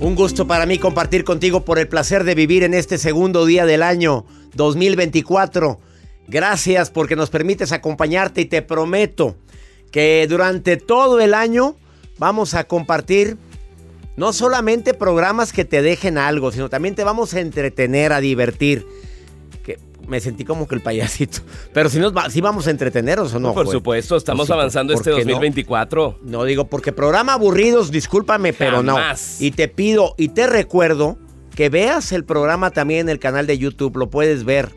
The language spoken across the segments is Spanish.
Un gusto para mí compartir contigo por el placer de vivir en este segundo día del año 2024. Gracias porque nos permites acompañarte y te prometo que durante todo el año vamos a compartir no solamente programas que te dejen algo, sino también te vamos a entretener, a divertir. Me sentí como que el payasito. Pero si, nos va- si vamos a entreteneros o no. Por güey? supuesto, estamos Por avanzando ¿por este qué no? 2024. No digo porque programa aburridos, discúlpame, pero Jamás. no. Y te pido y te recuerdo que veas el programa también en el canal de YouTube, lo puedes ver.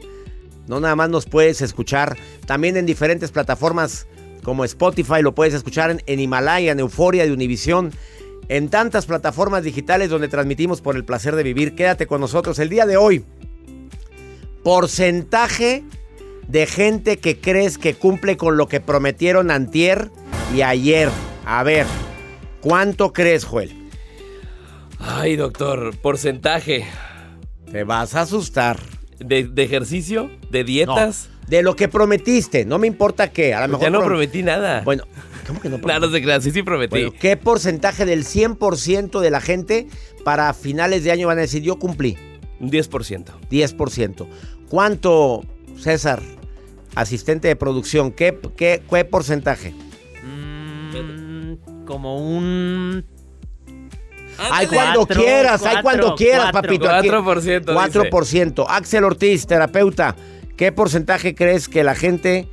No nada más nos puedes escuchar, también en diferentes plataformas como Spotify, lo puedes escuchar en, en Himalaya, en Euforia de Univisión, en tantas plataformas digitales donde transmitimos por el placer de vivir. Quédate con nosotros el día de hoy. Porcentaje de gente que crees que cumple con lo que prometieron antier y ayer. A ver, ¿cuánto crees, Joel? Ay, doctor, porcentaje Te vas a asustar. de, de ejercicio, de dietas. De lo que prometiste, no me importa qué. A lo Pues mejor ya no prom- prometí nada. Bueno, ¿cómo que no no se crean, sí, sí prometí. Bueno, ¿qué porcentaje del 100% de la gente para finales de año van a decir yo cumplí? Un 10%. 10%. ¿Cuánto, César, asistente de producción, qué, qué, qué porcentaje? Mm, como un. Ay, cuando Cuatro, quieras, ay, cuatro, cuando quieras, cuatro. papito. aquí. 4%. 4%. Axel Ortiz, terapeuta, ¿qué porcentaje crees que la gente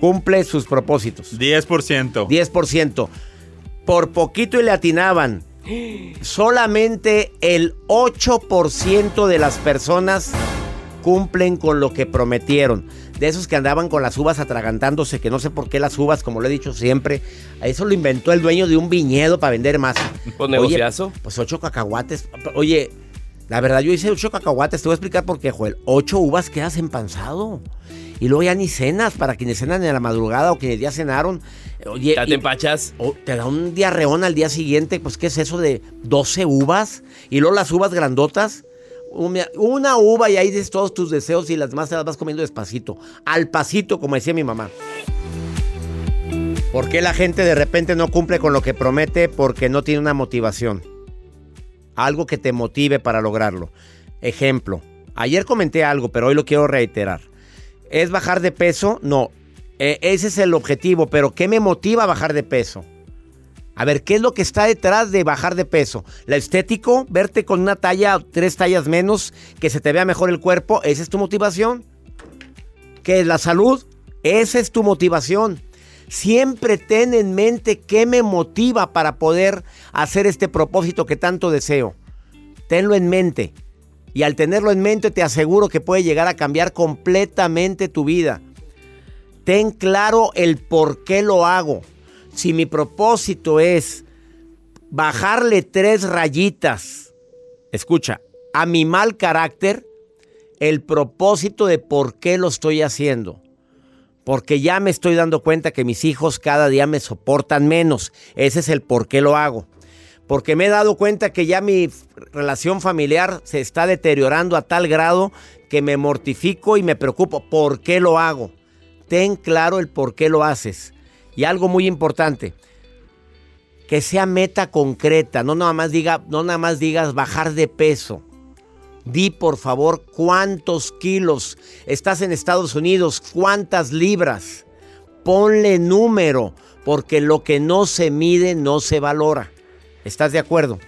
cumple sus propósitos? 10%. 10%. Por poquito y le atinaban. Solamente el 8% de las personas cumplen con lo que prometieron. De esos que andaban con las uvas atragantándose, que no sé por qué las uvas, como lo he dicho siempre, eso lo inventó el dueño de un viñedo para vender más. Pues Oye, negociazo. pues ocho cacahuates. Oye, la verdad, yo hice ocho cacahuates. Te voy a explicar por qué, Joel. Ocho uvas quedas empanzado. Y luego ya ni cenas para quienes cenan en la madrugada o quienes ya cenaron. Oye, Ya te empachas. te da un diarreón al día siguiente. Pues, ¿qué es eso de 12 uvas? Y luego las uvas grandotas. Una, una uva y ahí dices todos tus deseos y las demás te las vas comiendo despacito. Al pasito, como decía mi mamá. ¿Por qué la gente de repente no cumple con lo que promete? Porque no tiene una motivación. Algo que te motive para lograrlo. Ejemplo. Ayer comenté algo, pero hoy lo quiero reiterar. ¿Es bajar de peso? No. Eh, ese es el objetivo, pero ¿qué me motiva a bajar de peso? A ver, ¿qué es lo que está detrás de bajar de peso? ¿La estético? ¿Verte con una talla, tres tallas menos, que se te vea mejor el cuerpo? ¿Esa es tu motivación? ¿Qué es la salud? Esa es tu motivación. Siempre ten en mente qué me motiva para poder hacer este propósito que tanto deseo. Tenlo en mente. Y al tenerlo en mente te aseguro que puede llegar a cambiar completamente tu vida. Ten claro el por qué lo hago. Si mi propósito es bajarle tres rayitas, escucha, a mi mal carácter, el propósito de por qué lo estoy haciendo. Porque ya me estoy dando cuenta que mis hijos cada día me soportan menos. Ese es el por qué lo hago. Porque me he dado cuenta que ya mi relación familiar se está deteriorando a tal grado que me mortifico y me preocupo. ¿Por qué lo hago? Ten claro el por qué lo haces. Y algo muy importante, que sea meta concreta, no nada más diga, no nada más digas bajar de peso. Di por favor cuántos kilos estás en Estados Unidos, cuántas libras. Ponle número, porque lo que no se mide no se valora. ¿Estás de acuerdo?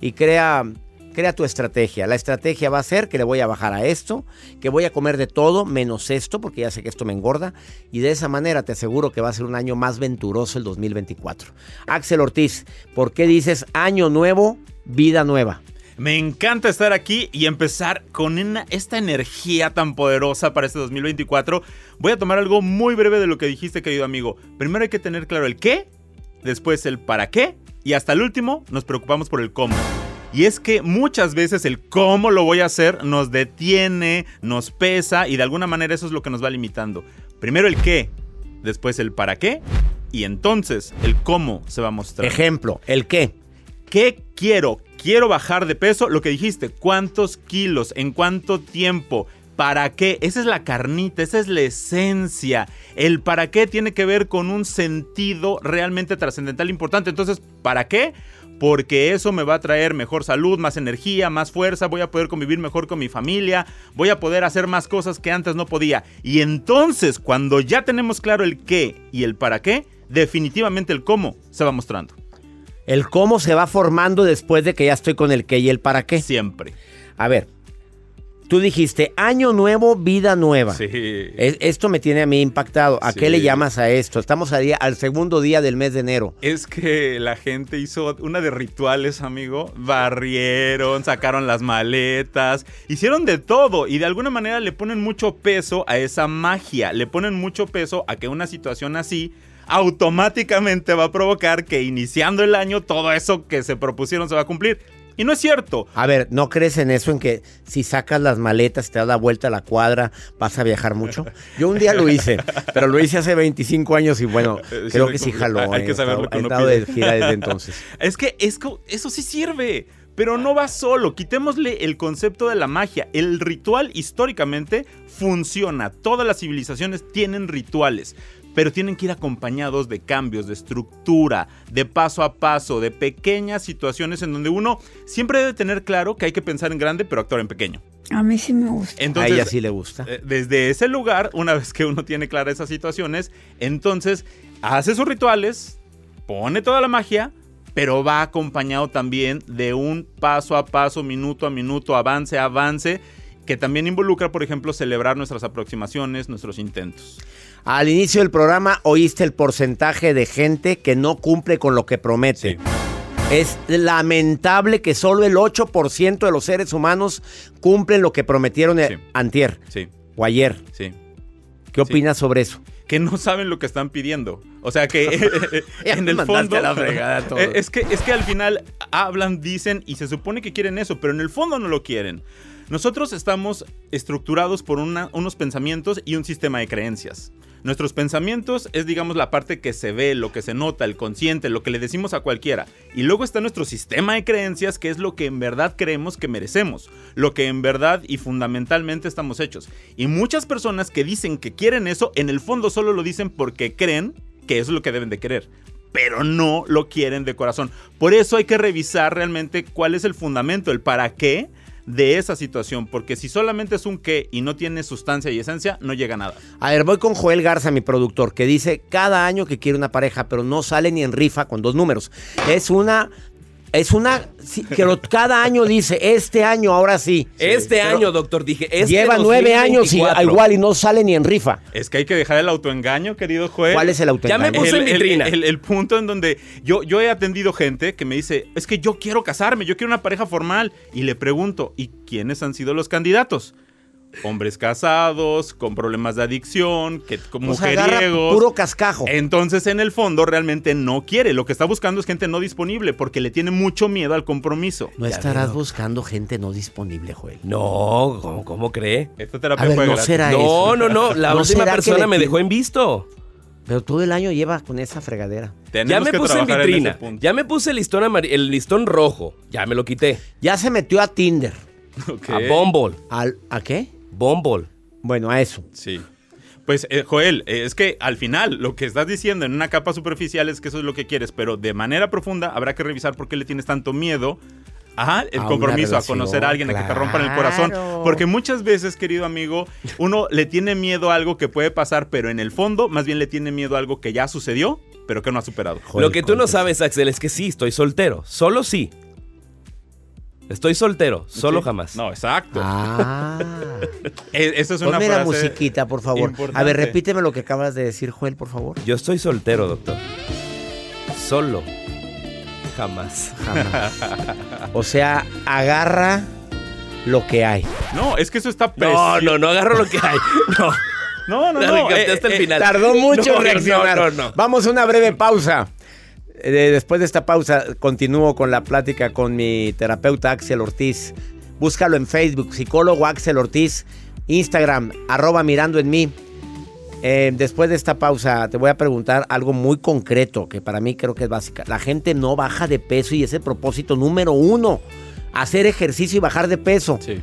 Y crea, crea tu estrategia. La estrategia va a ser que le voy a bajar a esto, que voy a comer de todo menos esto, porque ya sé que esto me engorda. Y de esa manera te aseguro que va a ser un año más venturoso el 2024. Axel Ortiz, ¿por qué dices año nuevo, vida nueva? Me encanta estar aquí y empezar con esta energía tan poderosa para este 2024. Voy a tomar algo muy breve de lo que dijiste, querido amigo. Primero hay que tener claro el qué, después el para qué y hasta el último nos preocupamos por el cómo. Y es que muchas veces el cómo lo voy a hacer nos detiene, nos pesa y de alguna manera eso es lo que nos va limitando. Primero el qué, después el para qué y entonces el cómo se va a mostrar. Ejemplo, ¿el qué? ¿Qué quiero? Quiero bajar de peso, lo que dijiste, ¿cuántos kilos? ¿En cuánto tiempo? ¿Para qué? Esa es la carnita, esa es la esencia. El para qué tiene que ver con un sentido realmente trascendental importante. Entonces, ¿para qué? Porque eso me va a traer mejor salud, más energía, más fuerza, voy a poder convivir mejor con mi familia, voy a poder hacer más cosas que antes no podía. Y entonces, cuando ya tenemos claro el qué y el para qué, definitivamente el cómo se va mostrando. El cómo se va formando después de que ya estoy con el qué y el para qué. Siempre. A ver, tú dijiste año nuevo, vida nueva. Sí. Es- esto me tiene a mí impactado. ¿A qué le llamas a esto? Estamos a día- al segundo día del mes de enero. Es que la gente hizo una de rituales, amigo. Barrieron, sacaron las maletas, hicieron de todo y de alguna manera le ponen mucho peso a esa magia. Le ponen mucho peso a que una situación así automáticamente va a provocar que iniciando el año todo eso que se propusieron se va a cumplir. Y no es cierto. A ver, ¿no crees en eso en que si sacas las maletas, te das la vuelta a la cuadra, vas a viajar mucho? Yo un día lo hice, pero lo hice hace 25 años y bueno, sí, creo que sí jaló. hay eh. que saber lo que uno estado pide. de gira desde entonces. Es que es co- eso sí sirve, pero no va solo. Quitémosle el concepto de la magia. El ritual históricamente funciona. Todas las civilizaciones tienen rituales. Pero tienen que ir acompañados de cambios, de estructura, de paso a paso, de pequeñas situaciones en donde uno siempre debe tener claro que hay que pensar en grande, pero actuar en pequeño. A mí sí me gusta. Entonces, a ella sí le gusta. eh, Desde ese lugar, una vez que uno tiene claras esas situaciones, entonces hace sus rituales, pone toda la magia, pero va acompañado también de un paso a paso, minuto a minuto, avance a avance, que también involucra, por ejemplo, celebrar nuestras aproximaciones, nuestros intentos. Al inicio del programa oíste el porcentaje de gente que no cumple con lo que promete. Es lamentable que solo el 8% de los seres humanos cumplen lo que prometieron eh, Sí. antier Sí, o ayer. sí. ¿Qué opinas sobre eso? que no saben lo que están pidiendo. O sea que Ya en me el fondo la fregada. Eh, es que es que al final hablan, dicen y se supone que quieren eso, pero en el fondo no lo quieren. Nosotros estamos estructurados por una- unos pensamientos y un sistema de creencias. Nuestros pensamientos es, digamos, la parte que se ve, lo que se nota, el consciente, lo que le decimos a cualquiera. Y luego está nuestro sistema de creencias, que es lo que en verdad creemos que merecemos, lo que en verdad y fundamentalmente estamos hechos. Y muchas personas que dicen que quieren eso, en el fondo solo lo dicen porque creen que es lo que deben de querer. Pero no lo quieren de corazón. Por eso hay que revisar realmente cuál es el fundamento, el para qué de esa situación. Porque si solamente es un qué y no tiene sustancia y esencia, no llega a nada. A ver, voy con Joel Garza, mi productor, que dice cada año que quiere una pareja, pero no sale ni en rifa con dos números. Es una. Es una. sí, que lo- cada año dice, este año, ahora sí. Este Pero año, doctor, dije. Este Lleva nueve años y 2024. igual y no sale ni en rifa. Es que hay que dejar el autoengaño, querido juez. ¿Cuál es el Ya me autoengaño? puse en el, el- vitrina. el- el punto en donde yo, yo he atendido gente que me dice, es que yo quiero casarme, yo quiero una pareja formal. Y le pregunto, ¿y quiénes han sido los candidatos? Hombres casados, con problemas de adicción, que con O sea, agarra mujeriegos. puro cascajo. Entonces, en el fondo, realmente no quiere. Lo que está buscando es gente no disponible porque le tiene mucho miedo al compromiso. no Ya estarás veo. buscando gente no disponible, Joel. No, ¿cómo, cómo cree? Esta A terapia ver, fue no será No, eso. no, no. La ¿No última persona le me dejó en visto. Pero todo el año lleva con esa fregadera. Tenemos Ya me que puse en vitrina. ya me puse el listón, amar- el listón rojo. Ya me lo quité. Ya se metió a Tinder. A Bumble. ¿Al, ¿A qué? Bumble. Bueno, a eso. Sí. Pues, eh, Joel, eh, es que al final lo que estás diciendo en una capa superficial es que eso es lo que quieres, pero de manera profunda habrá que revisar por qué le tienes tanto miedo. Ajá, el A compromiso, a conocer a alguien, a que te rompan el corazón. Porque muchas veces, querido amigo, uno le tiene miedo a algo que puede pasar, pero en el fondo, más bien le tiene miedo a algo que ya sucedió, pero que no ha superado. Joder, lo que tú no sabes, Axel, es que sí, estoy soltero. Solo sí. Estoy soltero, solo ¿Sí? jamás. No, exacto. Ah. E- Esa es una Ponme la frase musiquita, por favor. A ver, repíteme lo que acabas de decir, Joel, por favor. Yo estoy soltero, doctor. Solo. Jamás. Jamás. O sea, agarra lo que hay. No, es que eso está No, precioso. no, no agarro lo que hay. No. No, no, La no. eh, hasta el eh, final. Tardó mucho No, en reaccionar. no, no, no. Vamos a una breve pausa. Después de esta pausa, continúo con la plática con mi terapeuta Axel Ortiz. Búscalo en Facebook, psicólogo Axel Ortiz, Instagram, arroba mirando en mí. Eh, después de esta pausa, te voy a preguntar algo muy concreto que para mí creo que es básica. La gente no baja de peso y es el propósito número uno. Hacer ejercicio y bajar de peso. Sí.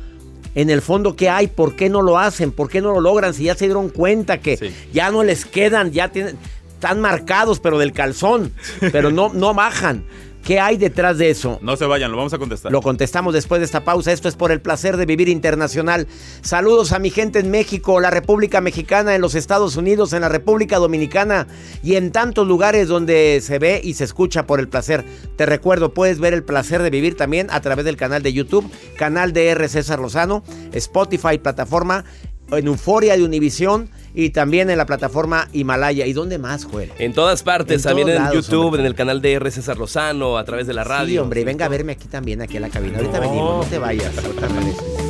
En el fondo, ¿qué hay? ¿Por qué no lo hacen? ¿Por qué no lo logran? Si ya se dieron cuenta que Sí. ya no les quedan, ya tienen, están marcados, pero del calzón, pero no, no bajan. ¿Qué hay detrás de eso? No se vayan, lo vamos a contestar. Lo contestamos después de esta pausa. Esto es por el placer de vivir internacional. Saludos a mi gente en México, la República Mexicana, en los Estados Unidos, en la República Dominicana y en tantos lugares donde se ve y se escucha por el placer. Te recuerdo, puedes ver el placer de vivir también a través del canal de YouTube, canal de R. César Lozano, Spotify, plataforma, en Euforia de Univisión y también en la plataforma Himalaya. ¿Y dónde más, Joel? En todas partes, En también en lados, YouTube, hombre. en el canal de R. César Lozano, a través de la radio. Sí, hombre, venga a verme aquí también, aquí a la cabina. Ahorita No. venimos, no te vayas. ahorita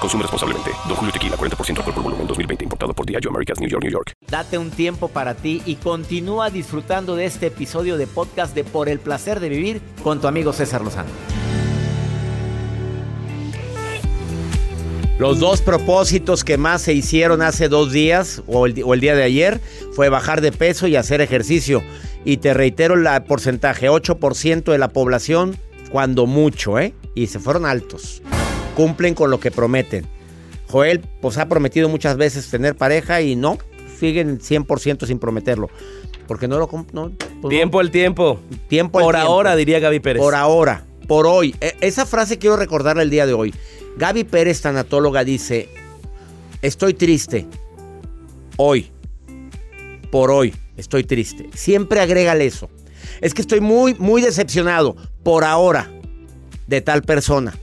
Consume responsablemente. Don Julio Tequila, 40% alcohol por volumen, 2020. Importado por Diageo Americas, New York, New York. Date un tiempo para ti y continúa disfrutando de este episodio de podcast de Por el placer de vivir con tu amigo César Lozano. Los dos propósitos que más se hicieron hace dos días o el, o el día de ayer fue bajar de peso y hacer ejercicio. Y te reitero el porcentaje, 8% de la población, cuando mucho, ¿eh? Y se fueron altos. Cumplen con lo que prometen. Joel, pues ha prometido muchas veces tener pareja y no, siguen 100% sin prometerlo. Porque no lo... No, pues no. Tiempo al tiempo. Tiempo al Por tiempo. ahora, diría Gaby Pérez. Por ahora, por hoy. E- esa frase quiero recordarla el día de hoy. Gaby Pérez, tanatóloga, dice, estoy triste. Hoy. Por hoy. Estoy triste. Siempre agrégale eso. Es que estoy muy, muy decepcionado. Por ahora. De tal persona.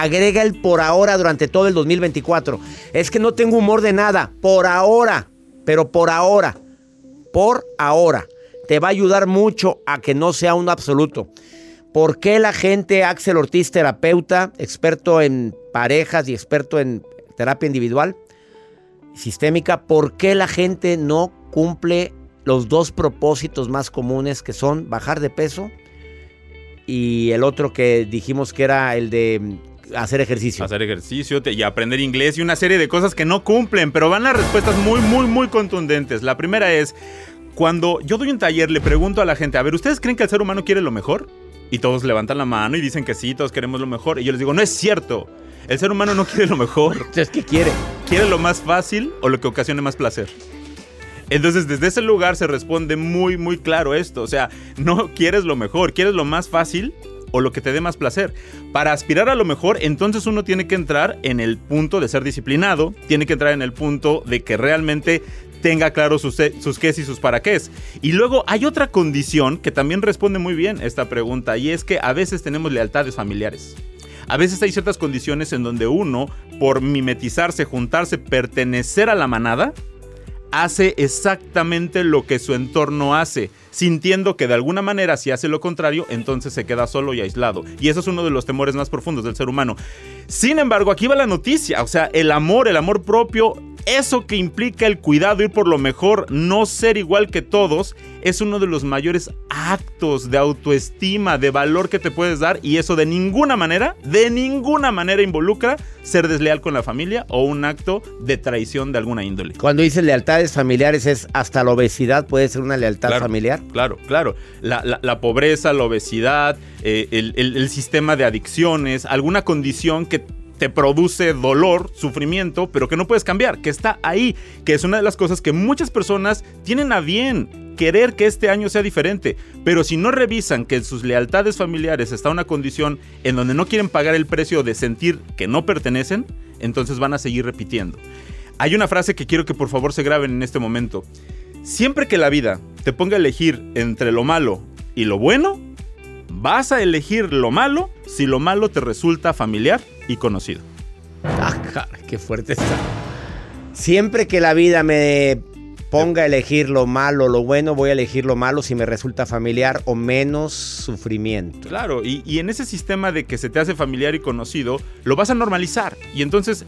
Agrega el por ahora durante todo el 2024. Es que no tengo humor de nada. Por ahora. Pero por ahora. Por ahora. Te va a ayudar mucho a que no sea un absoluto. ¿Por qué la gente, Axel Ortiz, terapeuta, experto en parejas y experto en terapia individual, sistémica, por qué la gente no cumple los dos propósitos más comunes que son bajar de peso y el otro que dijimos que era el de hacer ejercicio. Hacer ejercicio te- y aprender inglés y una serie de cosas que no cumplen, pero van las respuestas muy, muy, muy contundentes. La primera es, cuando yo doy un taller, le pregunto a la gente, a ver, ¿ustedes creen que el ser humano quiere lo mejor? Y todos levantan la mano y dicen que sí, todos queremos lo mejor. Y yo les digo, no es cierto. El ser humano no quiere lo mejor. Entonces, ¿qué quiere? quiere lo más fácil o lo que ocasione más placer. Entonces, desde ese lugar se responde muy, muy claro esto. O sea, no quieres lo mejor, quieres lo más fácil o lo que te dé más placer. Para aspirar a lo mejor, entonces uno tiene que entrar en el punto de ser disciplinado, tiene que entrar en el punto de que realmente tenga claro sus, sus qués y sus para qués. Y luego hay otra condición que también responde muy bien esta pregunta y es que a veces tenemos lealtades familiares. A veces hay ciertas condiciones en donde uno, por mimetizarse, juntarse, pertenecer a la manada, hace exactamente lo que su entorno hace, sintiendo que de alguna manera si hace lo contrario, entonces se queda solo y aislado. Y eso es uno de los temores más profundos del ser humano. Sin embargo, aquí va la noticia, o sea, el amor, el amor propio, eso que implica el cuidado, ir por lo mejor, no ser igual que todos, es uno de los mayores actos de autoestima, de valor que te puedes dar y eso de ninguna manera, de ninguna manera involucra ser desleal con la familia o un acto de traición de alguna índole. Cuando dices lealtades familiares es hasta la obesidad puede ser una lealtad Claro, familiar. Claro, claro. La, la- la pobreza, la obesidad, eh, el, el- el sistema de adicciones, alguna condición que te produce dolor, sufrimiento, pero que no puedes cambiar, que está ahí, que es una de las cosas que muchas personas tienen a bien querer que este año sea diferente, pero si no revisan que en sus lealtades familiares está una condición en donde no quieren pagar el precio de sentir que no pertenecen, entonces van a seguir repitiendo. Hay una frase que quiero que por favor se graben en este momento. Siempre que la vida te ponga a elegir entre lo malo y lo bueno, vas a elegir lo malo si lo malo te resulta familiar y conocido. Ah, qué fuerte está. Siempre que la vida me ponga a elegir lo malo lo bueno, voy a elegir lo malo si me resulta familiar o menos sufrimiento. Claro, y, y en ese sistema de que se te hace familiar y conocido, lo vas a normalizar. Y entonces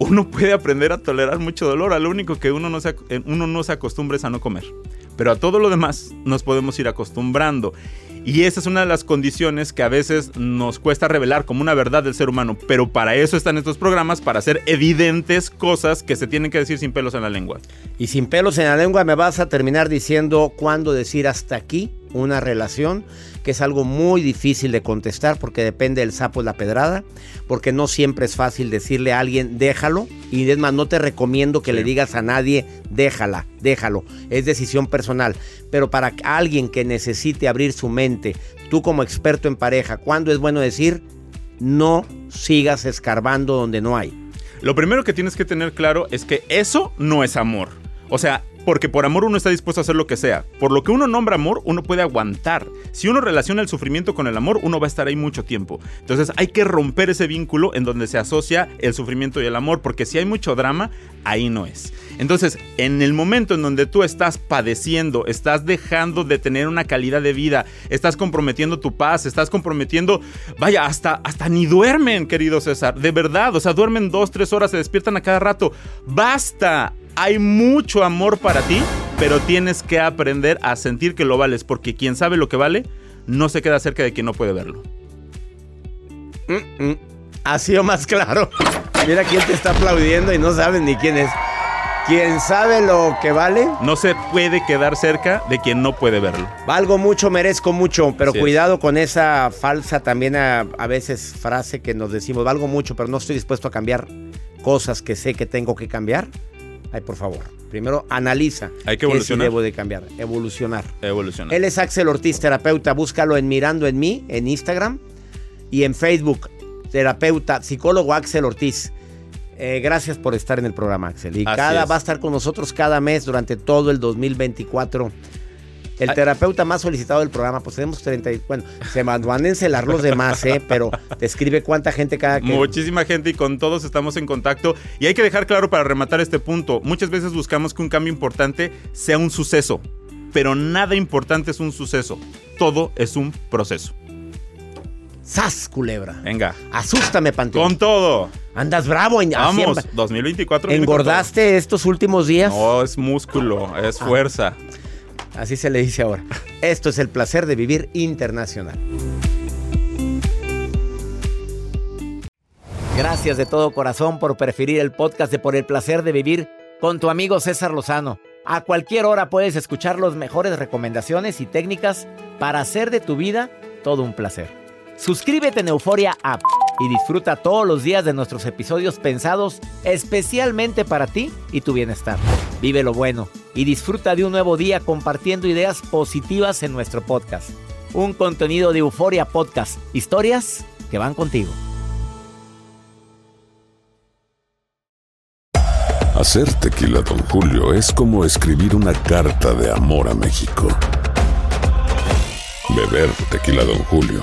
uno puede aprender a tolerar mucho dolor. A lo único que uno no se, eh, uno no se acostumbra es a no comer. Pero a todo lo demás nos podemos ir acostumbrando. Y esa es una de las condiciones que a veces nos cuesta revelar como una verdad del ser humano. Pero para eso están estos programas, para hacer evidentes cosas que se tienen que decir sin pelos en la lengua. Y sin pelos en la lengua me vas a terminar diciendo cuándo decir hasta aquí una relación, que es algo muy difícil de contestar porque depende del sapo y la pedrada, porque no siempre es fácil decirle a alguien déjalo y es más no te recomiendo que le digas a nadie déjala, déjalo, es decisión personal, pero para alguien que necesite abrir su mente, tú como experto en pareja, ¿cuándo es bueno decir no sigas escarbando donde no hay? Lo primero que tienes que tener claro es que eso no es amor. O sea, porque por amor uno está dispuesto a hacer lo que sea. Por lo que uno nombra amor, uno puede aguantar. Si uno relaciona el sufrimiento con el amor, uno va a estar ahí mucho tiempo. Entonces hay que romper ese vínculo en donde se asocia el sufrimiento y el amor, porque si hay mucho drama, ahí no es. Entonces, en el momento en donde tú estás padeciendo, estás dejando de tener una calidad de vida, estás comprometiendo tu paz, estás comprometiendo, vaya, hasta, hasta ni duermen, querido César, de verdad, o sea, duermen dos, tres horas, se despiertan a cada rato. Basta, hay mucho amor para ti, pero tienes que aprender a sentir que lo vales, porque quien sabe lo que vale, no se queda cerca de quien no puede verlo. Mm, mm. Ha sido más claro. Mira quién te está aplaudiendo y no saben ni quién es. Quien sabe lo que vale, No se puede quedar cerca de quien no puede verlo. valgo mucho, merezco mucho, pero Así es. cuidado con esa falsa también a, a veces frase que nos decimos, valgo mucho, pero no estoy dispuesto a cambiar cosas que sé que tengo que cambiar. Ay, por favor, primero analiza. Hay que qué sí evolucionar. debo de cambiar, evolucionar. Evolucionar. Él es Axel Ortiz, terapeuta. Búscalo en Mirando en mí, en Instagram y en Facebook. Terapeuta, psicólogo Axel Ortiz. Eh, gracias por estar en el programa, Axel. Y Así cada es. va a estar con nosotros cada mes durante todo el 2024. El terapeuta más solicitado del programa, pues tenemos 30. y- Bueno, se a encelar los demás, ¿eh? Pero te escribe cuánta gente cada que. Muchísima gente y con todos estamos en contacto. Y hay que dejar claro para rematar este punto. Muchas veces buscamos que un cambio importante sea un suceso. Pero nada importante es un suceso. Todo es un proceso. ¡Sas, culebra! Venga. Asústame, Panteón. Con todo. Andas bravo. en- Vamos. en- 2024. viene con ¿Engordaste estos últimos días? No, es músculo, es Ah. Así se le dice ahora. Esto es el placer de vivir internacional. Gracias de todo corazón por preferir el podcast de Por el placer de vivir con tu amigo César Lozano. A cualquier hora puedes escuchar las mejores recomendaciones y técnicas para hacer de tu vida todo un placer. Suscríbete en Euforia App y disfruta todos los días de nuestros episodios pensados especialmente para ti y tu bienestar. Vive lo bueno y disfruta de un nuevo día compartiendo ideas positivas en nuestro podcast. Un contenido de Euforia Podcast, historias que van contigo. Hacer tequila, Don Julio, es como escribir una carta de amor a México. Beber tequila, Don Julio,